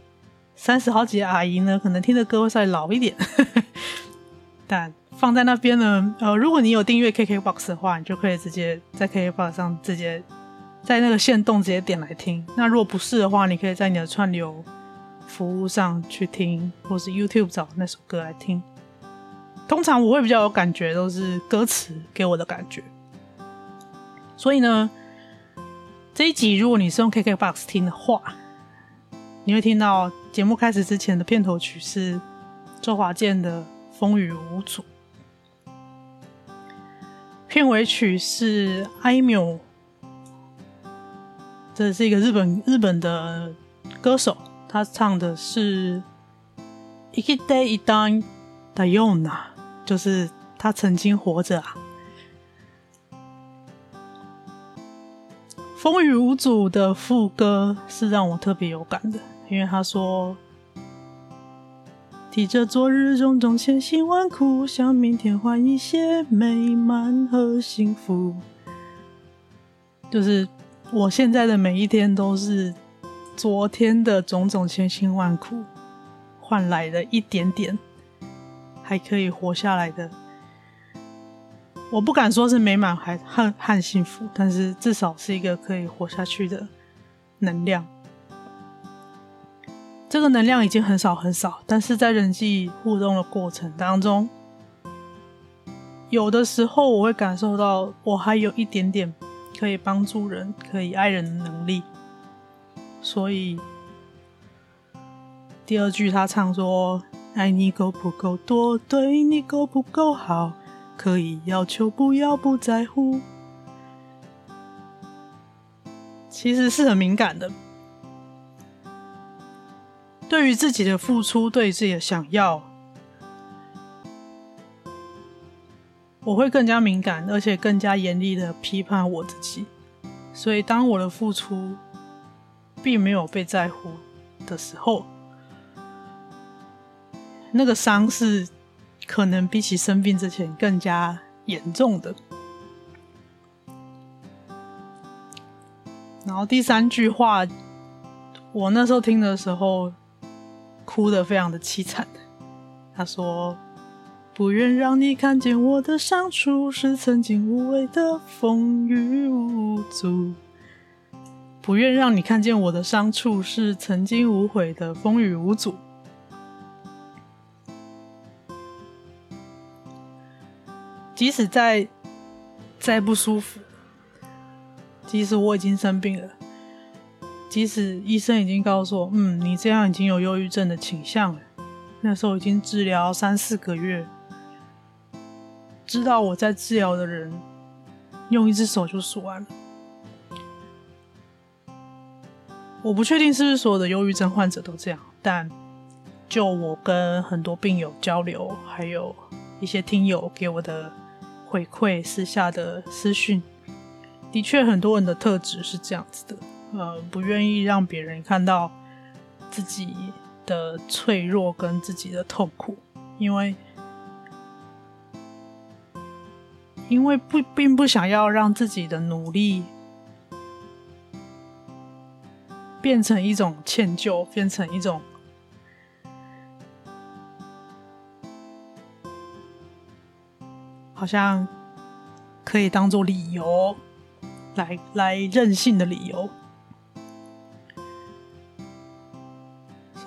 三十好几的阿姨呢，可能听的歌会稍微老一点，但。放在那边呢，呃，如果你有订阅 KKBOX 的话，你就可以直接在 KKBOX 上直接在那个线动直接点来听。那如果不是的话，你可以在你的串流服务上去听，或是 YouTube 找那首歌来听。通常我会比较有感觉，都是歌词给我的感觉。所以呢，这一集如果你是用 KKBOX 听的话，你会听到节目开始之前的片头曲是周华健的《风雨无阻》。片尾曲是 Aimyon，这是一个日本日本的歌手，他唱的是“生きていたんだよ”呢，就是他曾经活着啊。风雨无阻的副歌是让我特别有感的，因为他说。 提着昨日种种千辛万苦，向明天换一些美满和幸福。就是我现在的每一天都是昨天的种种千辛万苦换来的一点点还可以活下来的。我不敢说是美满还和和幸福，但是至少是一个可以活下去的能量。这个能量已经很少很少，但是在人际互动的过程当中，有的时候我会感受到我还有一点点可以帮助人、可以爱人的能力。所以第二句他唱说：“爱你够不够多，对你够不够好，可以要求不要不在乎。”其实是很敏感的。对于自己的付出，对于自己的想要，我会更加敏感，而且更加严厉的批判我自己。所以，当我的付出并没有被在乎的时候，那个伤是可能比起生病之前更加严重的。然后第三句话，我那时候听的时候。哭得非常的凄惨。他说：“不愿让你看见我的伤处是曾经无畏的风雨无阻。不愿让你看见我的伤处是曾经无悔的风雨无阻。即使再再不舒服，即使我已经生病了。”即使医生已经告诉我，嗯，你这样已经有忧郁症的倾向了。那时候已经治疗三四个月，知道我在治疗的人，用一只手就数完了。我不确定是不是所有的忧郁症患者都这样，但就我跟很多病友交流，还有一些听友给我的回馈、私下的私讯，的确很多人的特质是这样子的，呃，不愿意让别人看到自己的脆弱跟自己的痛苦，因为因为不并不想要让自己的努力。变成一种歉疚，变成一种好像可以当做理由来来任性的理由。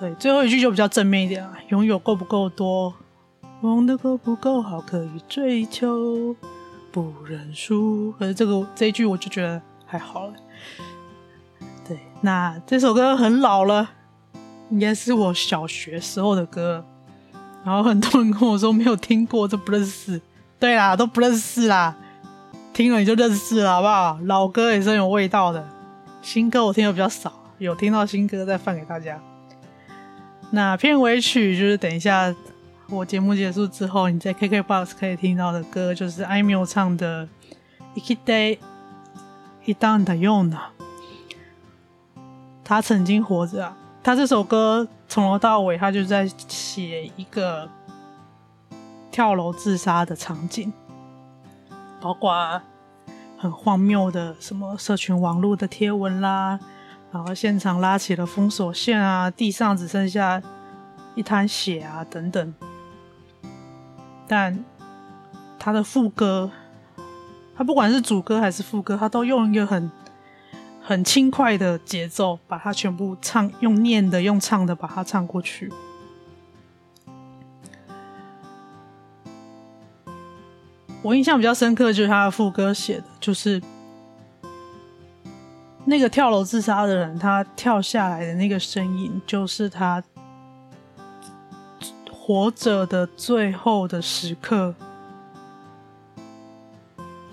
对最后一句就比较正面一点啊，拥有够不够多，梦的够不够好，可以追求，不认输。可是这个这一句我就觉得还好了。对，那这首歌很老了，应该是我小学时候的歌。然后很多人跟我说没有听过，这不认识。对啦，都不认识啦，听了你就认识了，好不好？老歌也是很有味道的，新歌我听的比较少，有听到新歌再放给大家。那片尾曲就是等一下我节目结束之后，你在 KKBOX 可以听到的歌，就是艾缪唱的《生きていたんだよ》呢。他曾经活着啊！他这首歌从头到尾，他就在写一个跳楼自杀的场景，包括很荒谬的什么社群网络的贴文啦， 然后现场拉起了封锁线啊，地上只剩下一滩血啊等等。但他的副歌，他不管是主歌还是副歌，他都用一个很。很轻快的节奏，把它全部唱，用念的，用唱的，把它唱过去。我印象比较深刻，就是他的副歌写的，就是那个跳楼自杀的人，他跳下来的那个身影，就是他活着的最后的时刻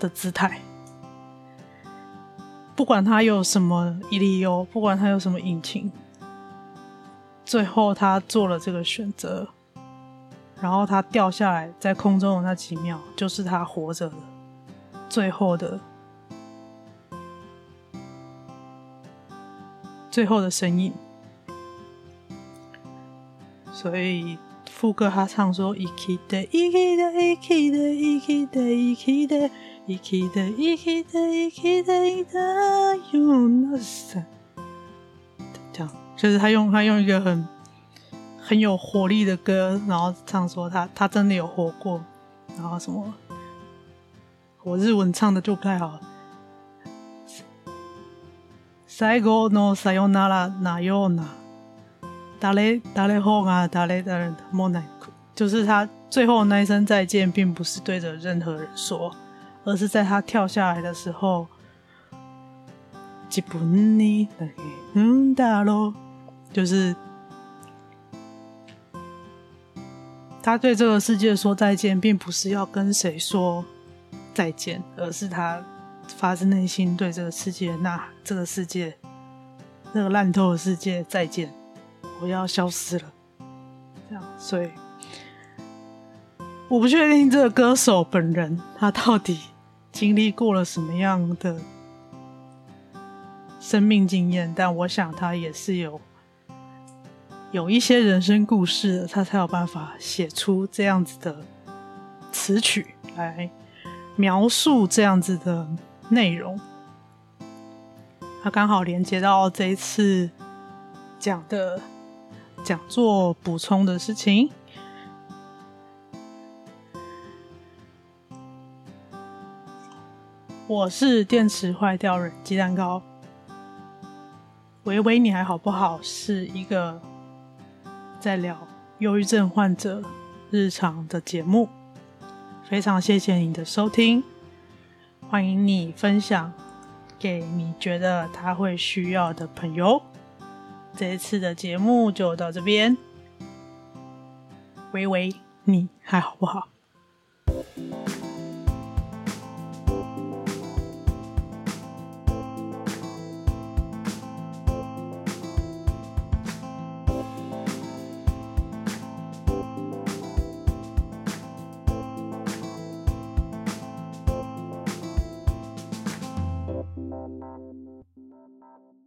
的姿态。不管他有什么理由，不管他有什么隐情，最后他做了这个选择，然后他掉下来在空中的那几秒，就是他活着的最后的最后的身影。所以副歌他唱说：“生きて生きて生きて生きて生きて。”生きて生きて生きていたよ那是这样，就是他用他用一个很很有活力的歌，然后唱说他他真的有活过，然后什么，我日文唱的就不太好。 最后のさよならのような，谁谁ほが谁谁もなく，就是他最后那一声再见，并不是对着任何人说。而是在他跳下来的时候，就是他对这个世界说再见，并不是要跟谁说再见，而是他 发自内心对这个世界呐喊：这个世界，那个烂透的世界再见，我要消失了。这样，所以我不确定这个歌手本人他到底。经历过了什么样的生命经验？但我想他也是有有一些人生故事，他才有办法写出这样子的词曲来描述这样子的内容。它刚好连接到这一次讲的讲座补充的事情。我是电池坏掉人鸡蛋糕，喂喂，你还好不好？是一个在聊忧郁症患者日常的节目，非常谢谢你的收听，欢迎你分享给你觉得他会需要的朋友。这一次的节目就到这边，喂喂，你还好不好？